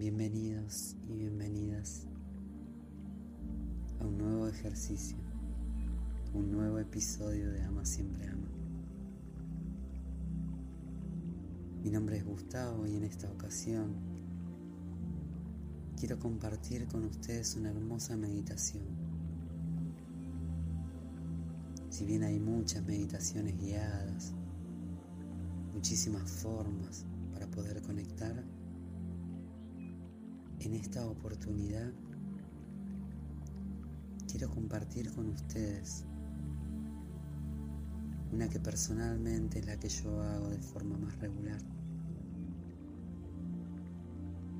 Bienvenidos y bienvenidas a un nuevo ejercicio, un nuevo episodio de Ama Siempre Ama. Mi nombre es Gustavo y en esta ocasión quiero compartir con ustedes una hermosa meditación. Si bien hay muchas meditaciones guiadas, muchísimas formas para poder conectar, en esta oportunidad quiero compartir con ustedes una que personalmente es la que yo hago de forma más regular,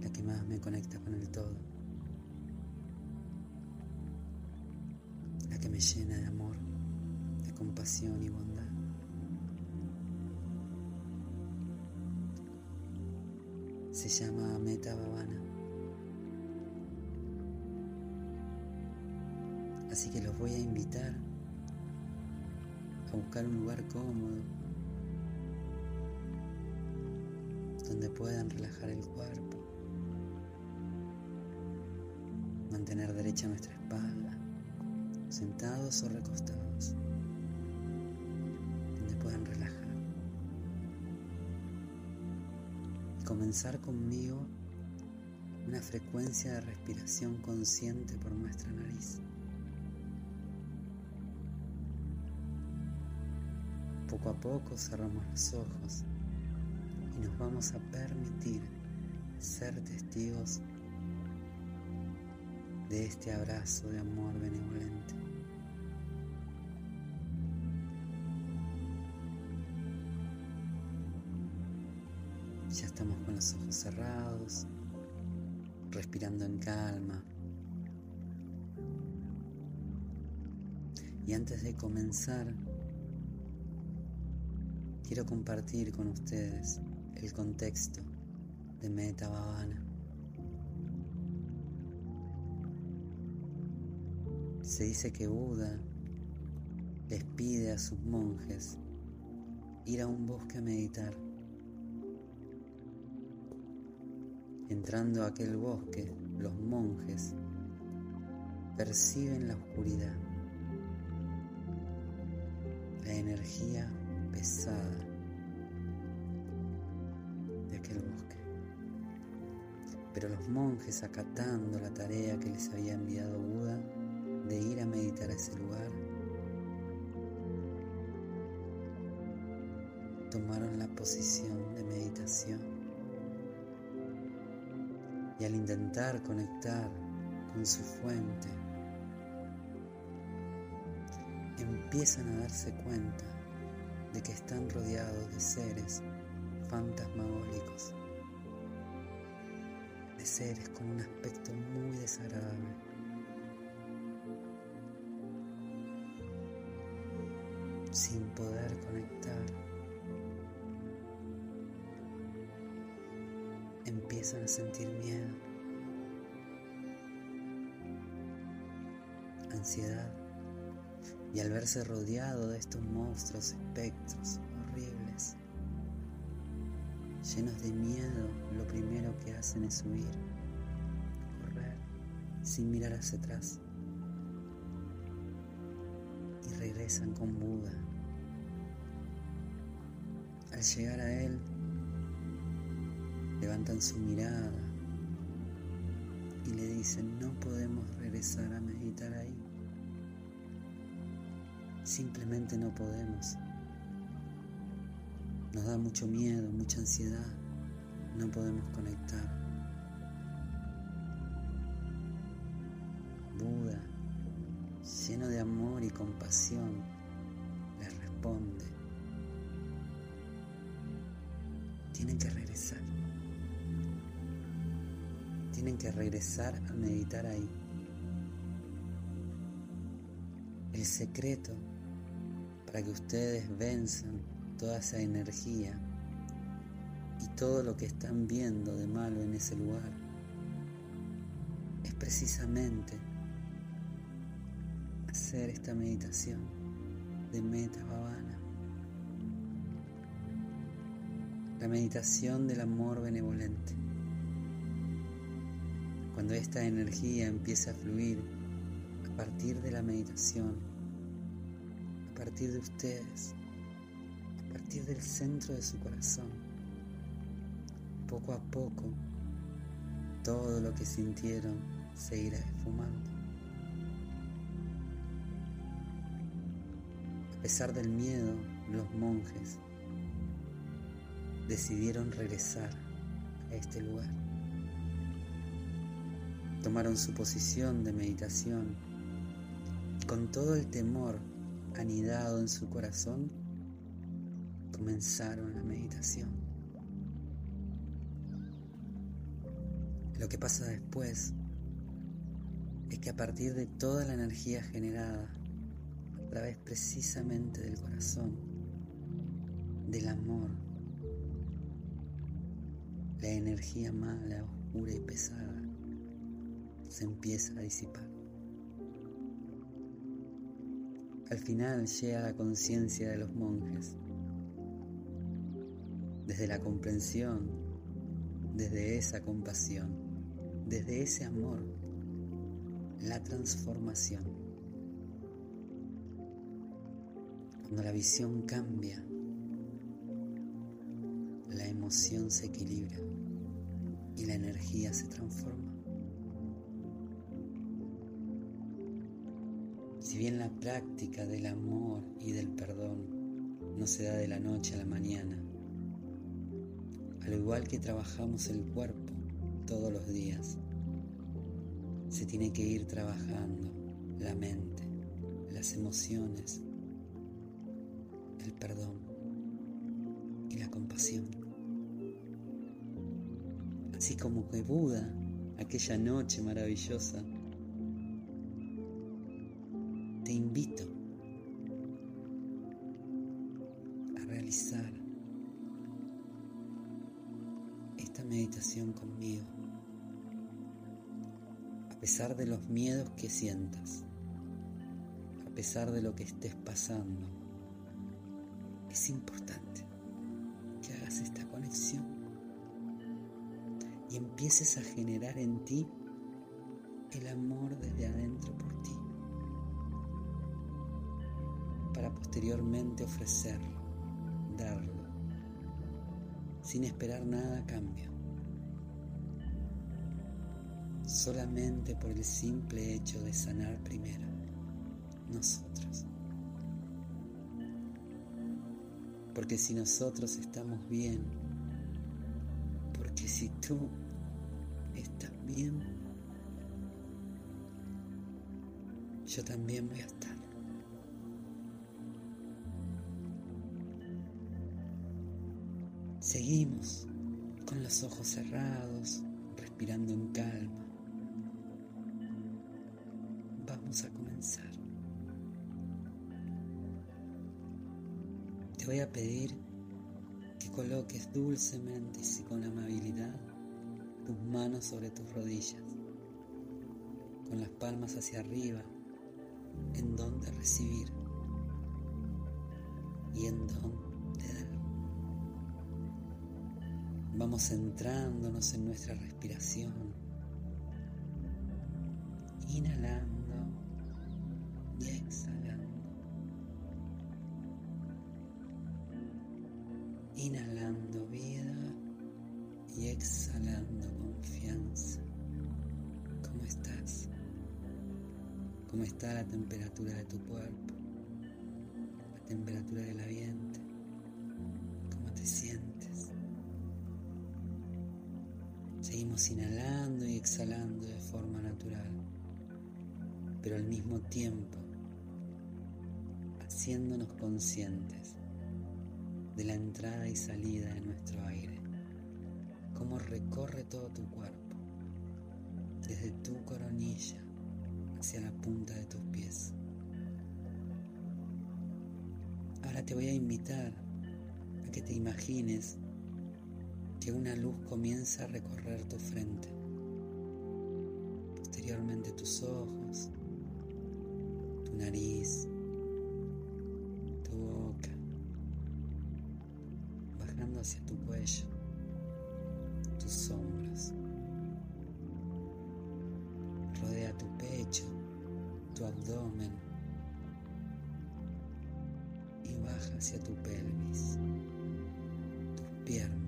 la que más me conecta con el todo, la que me llena de amor, de compasión y bondad. Se llama Meta Bhavana. Así que los voy a invitar a buscar un lugar cómodo donde puedan relajar el cuerpo, mantener derecha nuestra espalda, sentados o recostados, donde puedan relajar. Y comenzar conmigo una frecuencia de respiración consciente por nuestra nariz. Poco a poco cerramos los ojos y nos vamos a permitir ser testigos de este abrazo de amor benevolente. Ya estamos con los ojos cerrados, respirando en calma. Y antes de comenzar, quiero compartir con ustedes el contexto de Meta Bhavana. Se dice que Buda les pide a sus monjes ir a un bosque a meditar. Entrando a aquel bosque, los monjes perciben la oscuridad, la energía pesada de aquel bosque. Pero los monjes, acatando la tarea que les había enviado Buda de ir a meditar a ese lugar, tomaron la posición de meditación. Y al intentar conectar con su fuente, empiezan a darse cuenta de que están rodeados de seres fantasmagóricos, de seres con un aspecto muy desagradable. sin poder conectar, empiezan a sentir miedo, ansiedad, y al verse rodeado de estos monstruos, espectros horribles, llenos de miedo, lo primero que hacen es huir, correr, sin mirar hacia atrás. Y regresan con Buda. Al llegar a él, levantan su mirada y le dicen, no podemos regresar a meditar ahí. Simplemente no podemos. Nos da mucho miedo, mucha ansiedad. No podemos conectar. Buda, lleno de amor y compasión, les responde. Tienen que regresar. Tienen que regresar a meditar ahí. El secreto para que ustedes venzan toda esa energía y todo lo que están viendo de malo en ese lugar es precisamente hacer esta meditación de Meta Bhavana. La meditación del amor benevolente. Cuando esta energía empieza a fluir a partir de la meditación, partir de ustedes, a partir del centro de su corazón, poco a poco, todo lo que sintieron se irá esfumando. A pesar del miedo, los monjes decidieron regresar a este lugar. Tomaron su posición de meditación y con todo el temor anidado en su corazón, comenzaron la meditación. Lo que pasa después es que a partir de toda la energía generada a través precisamente del corazón, del amor, la energía mala, oscura y pesada se empieza a disipar. Al final llega la conciencia de los monjes, desde la comprensión, desde esa compasión, desde ese amor, la transformación. Cuando la visión cambia, la emoción se equilibra y la energía se transforma. Si bien la práctica del amor y del perdón no se da de la noche a la mañana, al igual que trabajamos el cuerpo todos los días, se tiene que ir trabajando la mente, las emociones, el perdón y la compasión. Así como que Buda, aquella noche maravillosa, te invito a realizar esta meditación conmigo, a pesar de los miedos que sientas, a pesar de lo que estés pasando. Es importante que hagas esta conexión y empieces a generar en ti el amor desde adentro por ti posteriormente ofrecerlo, darlo, sin esperar nada a cambio, solamente por el simple hecho de sanar primero nosotros. Porque si nosotros estamos bien, porque si tú estás bien, yo también voy a estar. Seguimos con los ojos cerrados, respirando en calma. Vamos a comenzar. Te voy a pedir que coloques dulcemente y con amabilidad tus manos sobre tus rodillas, con las palmas hacia arriba, en donde recibir y en donde Vamos centrándonos en nuestra respiración, inhalando y exhalando. Inhalando vida y exhalando confianza. ¿Cómo estás? ¿Cómo está la temperatura de tu cuerpo? La temperatura del ambiente. ¿Cómo te sientes? Seguimos inhalando y exhalando de forma natural, pero al mismo tiempo haciéndonos conscientes de la entrada y salida de nuestro aire, cómo recorre todo tu cuerpo, desde tu coronilla hacia la punta de tus pies. Ahora te voy a invitar a que te imagines que una luz comienza a recorrer tu frente, posteriormente tus ojos, tu nariz, tu boca, bajando hacia tu cuello, tus hombros, tu abdomen y baja hacia tu pelvis, tus piernas,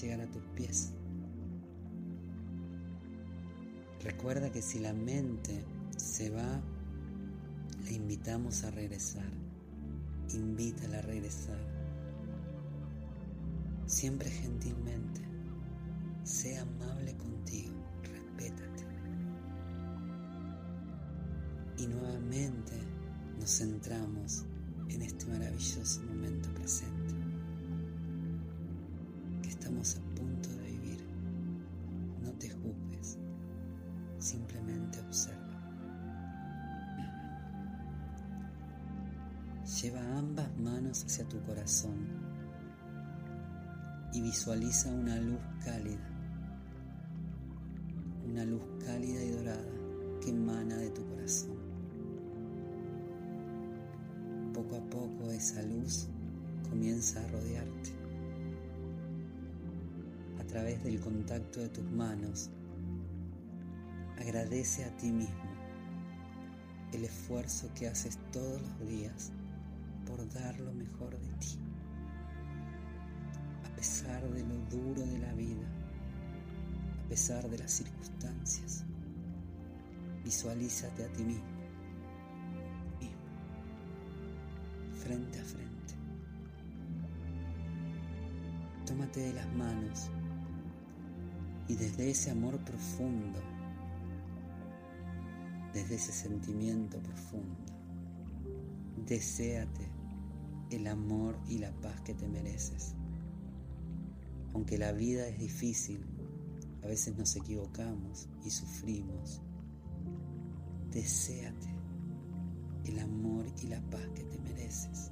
llegar a tus pies. Recuerda que si la mente se va, le invitamos a regresar. Invítala a regresar. Siempre gentilmente. Sé amable contigo. Respétate. Y nuevamente nos centramos en este maravilloso momento presente tu corazón y visualiza una luz cálida, una luz cálida y dorada que emana de tu corazón. Poco a poco esa luz comienza a rodearte. A través del contacto de tus manos, agradece a ti mismo el esfuerzo que haces todos los días dar lo mejor de ti. A pesar de lo duro de la vida, a pesar de las circunstancias, visualízate a ti mismo, mismo, frente a frente. Tómate de las manos y desde ese amor profundo, desde ese sentimiento profundo, deséate el amor y la paz que te mereces. Aunque la vida es difícil, a veces nos equivocamos y sufrimos. Deséate el amor y la paz que te mereces.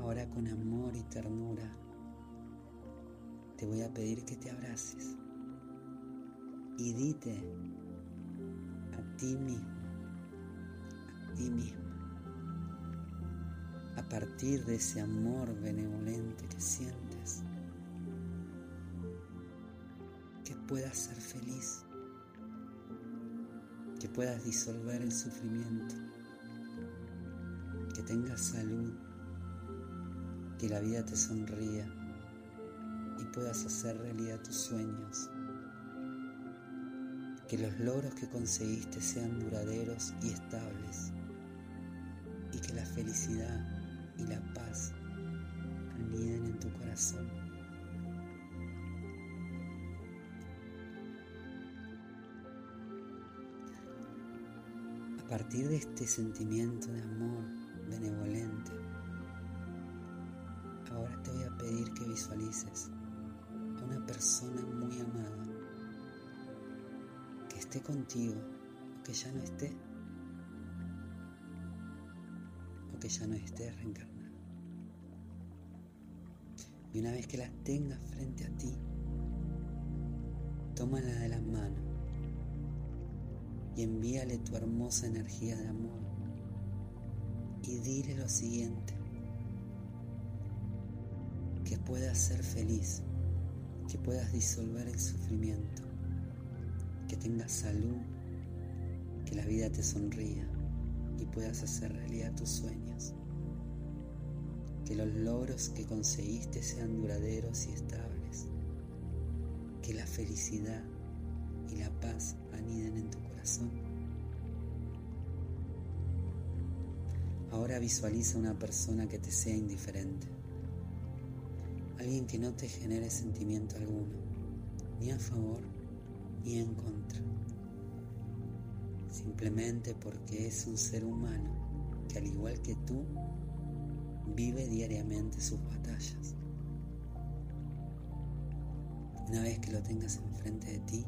Ahora con amor y ternura te voy a pedir que te abraces y dite a ti mismo, a ti mismo a partir de ese amor benevolente que sientes, que puedas ser feliz, que puedas disolver el sufrimiento, que tengas salud, que la vida te sonría y puedas hacer realidad tus sueños, que los logros que conseguiste sean duraderos y estables y que la felicidad y la paz aniden en tu corazón. A partir de este sentimiento de amor benevolente, ahora te voy a pedir que visualices a una persona muy amada que esté contigo o que ya no esté que ya no estés reencarnado. Y una vez que la tengas frente a ti, tómala de la mano y envíale tu hermosa energía de amor y dile lo siguiente, que puedas ser feliz, que puedas disolver el sufrimiento, que tengas salud, que la vida te sonría, y puedas hacer realidad tus sueños. Que los logros que conseguiste sean duraderos y estables. Que la felicidad y la paz aniden en tu corazón. Ahora visualiza una persona que te sea indiferente. Alguien que no te genere sentimiento alguno, ni a favor ni en contra simplemente porque es un ser humano que al igual que tú vive diariamente sus batallas. Una vez que lo tengas enfrente de ti,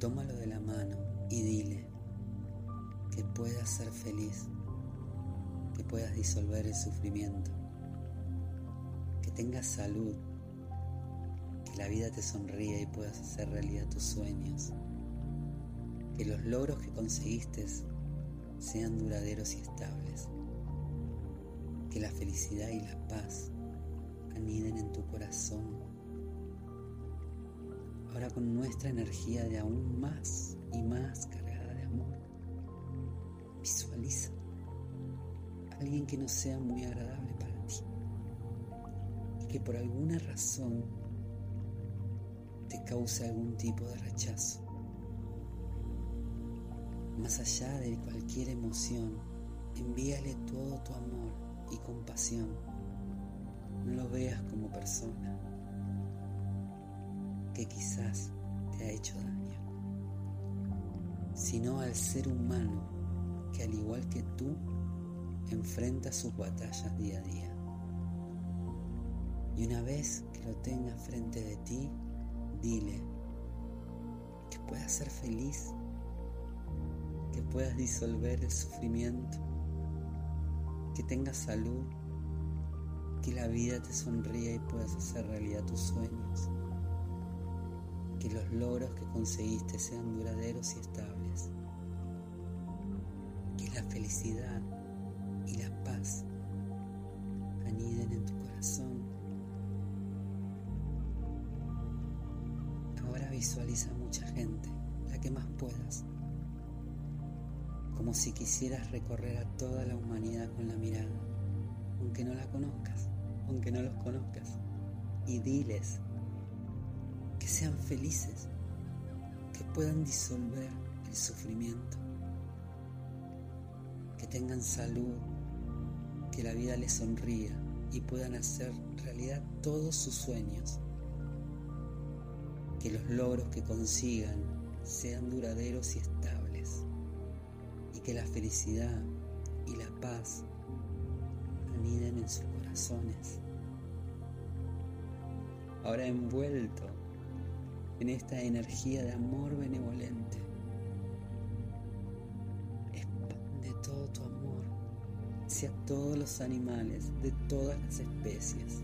tómalo de la mano y dile que puedas ser feliz, que puedas disolver el sufrimiento, que tengas salud, que la vida te sonríe y puedas hacer realidad tus sueños que los logros que conseguiste sean duraderos y estables, que la felicidad y la paz aniden en tu corazón. Ahora con nuestra energía de aún más y más cargada de amor, visualiza a alguien que no sea muy agradable para ti y que por alguna razón te cause algún tipo de rechazo. Más allá de cualquier emoción, envíale todo tu amor y compasión. No lo veas como persona que quizás te ha hecho daño, sino al ser humano que al igual que tú enfrenta sus batallas día a día. Y una vez que lo tengas frente de ti, dile que puedas ser feliz, que puedas disolver el sufrimiento, que tengas salud, que la vida te sonría y puedas hacer realidad tus sueños que los logros que conseguiste sean duraderos y estables. Que la felicidad y la paz aniden en tu corazón. Ahora visualiza mucha gente, la que más puedas, como si quisieras recorrer a toda la humanidad con la mirada, aunque no la conozcas, aunque no los conozcas, y diles que sean felices, que puedan disolver el sufrimiento, que tengan salud, que la vida les sonría y puedan hacer realidad todos sus sueños, que los logros que consigan sean duraderos y estables que la felicidad y la paz aniden en sus corazones. Ahora envuelto en esta energía de amor benevolente. Expande todo tu amor hacia todos los animales de todas las especies,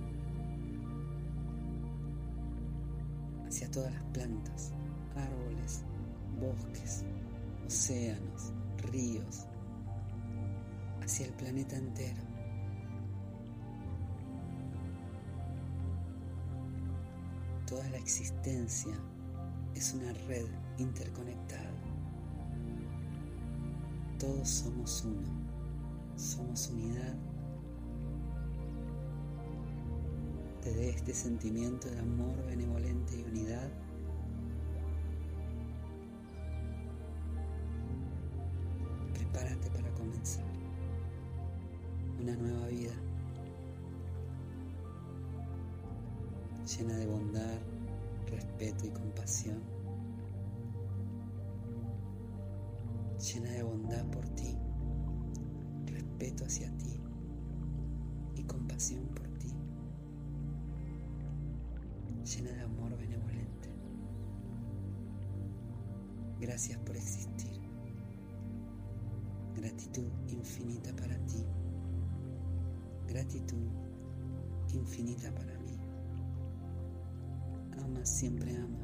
hacia todas las plantas, árboles, bosques, océanos, ríos, hacia el planeta entero. Toda la existencia es una red interconectada. Todos somos uno, somos unidad. Dé este sentimiento de amor benevolente y unidad. Compasión por ti, llena de amor benevolente. Gracias por existir. Gratitud infinita para ti. Gratitud infinita para mí ama, siempre ama.